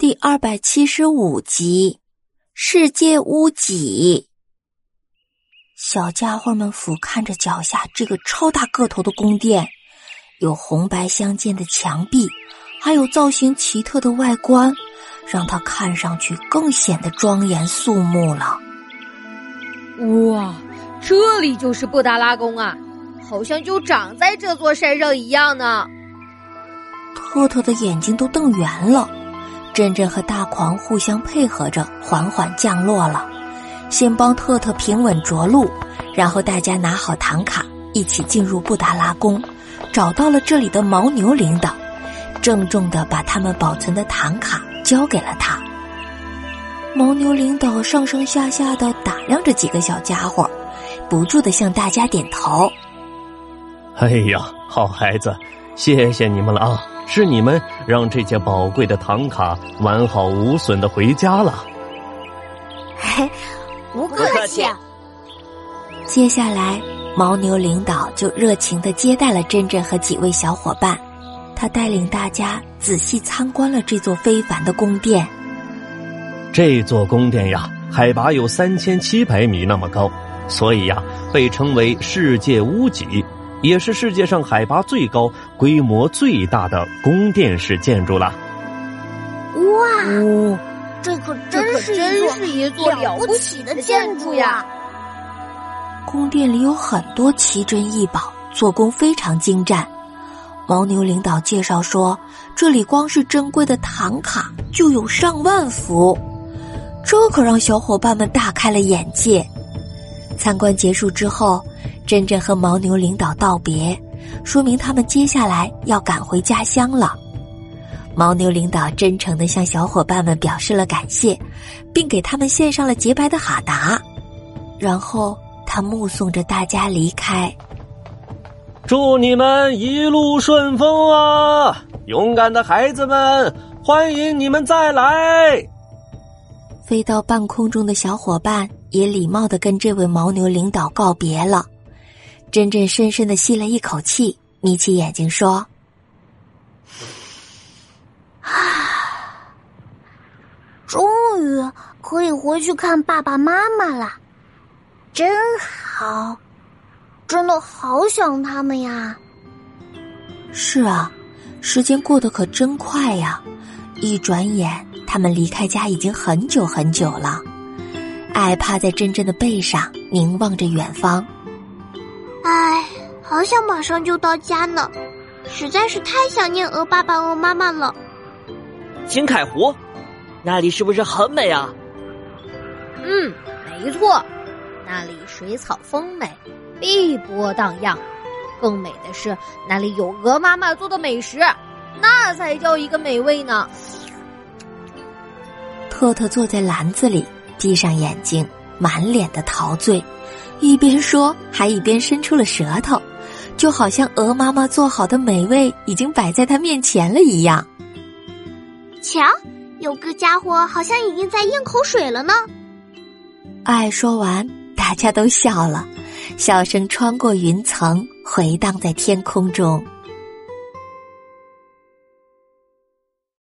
第二百七十五集，世界屋脊。小家伙们俯瞰着脚下这个超大个头的宫殿，有红白相间的墙壁，还有造型奇特的外观，让它看上去更显得庄严肃穆了。哇，这里就是布达拉宫啊，好像就长在这座山上一样呢。特特的眼睛都瞪圆了。珍珍和大狂互相配合着，缓缓降落了。先帮特特平稳着陆，然后大家拿好唐卡，一起进入布达拉宫，找到了这里的牦牛领导，郑重的把他们保存的唐卡交给了他。牦牛领导上上下下的打量着几个小家伙，不住的向大家点头。哎呀，好孩子，谢谢你们了啊！是你们让这些宝贵的唐卡完好无损的回家了。嘿，不客气。接下来，牦牛领导就热情的接待了珍珍和几位小伙伴，他带领大家仔细参观了这座非凡的宫殿。这座宫殿呀，海拔有三千七百米那么高，所以呀，被称为世界屋脊。也是世界上海拔最高、规模最大的宫殿式建筑了。哇，这可真是真是一座了不起的建筑呀！宫殿里有很多奇珍异宝，做工非常精湛。牦牛领导介绍说，这里光是珍贵的唐卡就有上万幅，这可让小伙伴们大开了眼界。参观结束之后。珍珍和牦牛领导道别，说明他们接下来要赶回家乡了。牦牛领导真诚的向小伙伴们表示了感谢，并给他们献上了洁白的哈达。然后他目送着大家离开。祝你们一路顺风啊！勇敢的孩子们，欢迎你们再来。飞到半空中的小伙伴也礼貌的跟这位牦牛领导告别了。珍珍深深的吸了一口气，眯起眼睛说：“啊，终于可以回去看爸爸妈妈了，真好，真的好想他们呀。”是啊，时间过得可真快呀！一转眼，他们离开家已经很久很久了。爱趴在珍珍的背上，凝望着远方。唉，好想马上就到家呢，实在是太想念鹅爸爸、鹅妈妈了。金凯湖，那里是不是很美啊？嗯，没错，那里水草丰美，碧波荡漾。更美的是，那里有鹅妈妈做的美食，那才叫一个美味呢。特特坐在篮子里，闭上眼睛，满脸的陶醉。一边说，还一边伸出了舌头，就好像鹅妈妈做好的美味已经摆在他面前了一样。瞧，有个家伙好像已经在咽口水了呢。爱说完，大家都笑了，笑声穿过云层，回荡在天空中。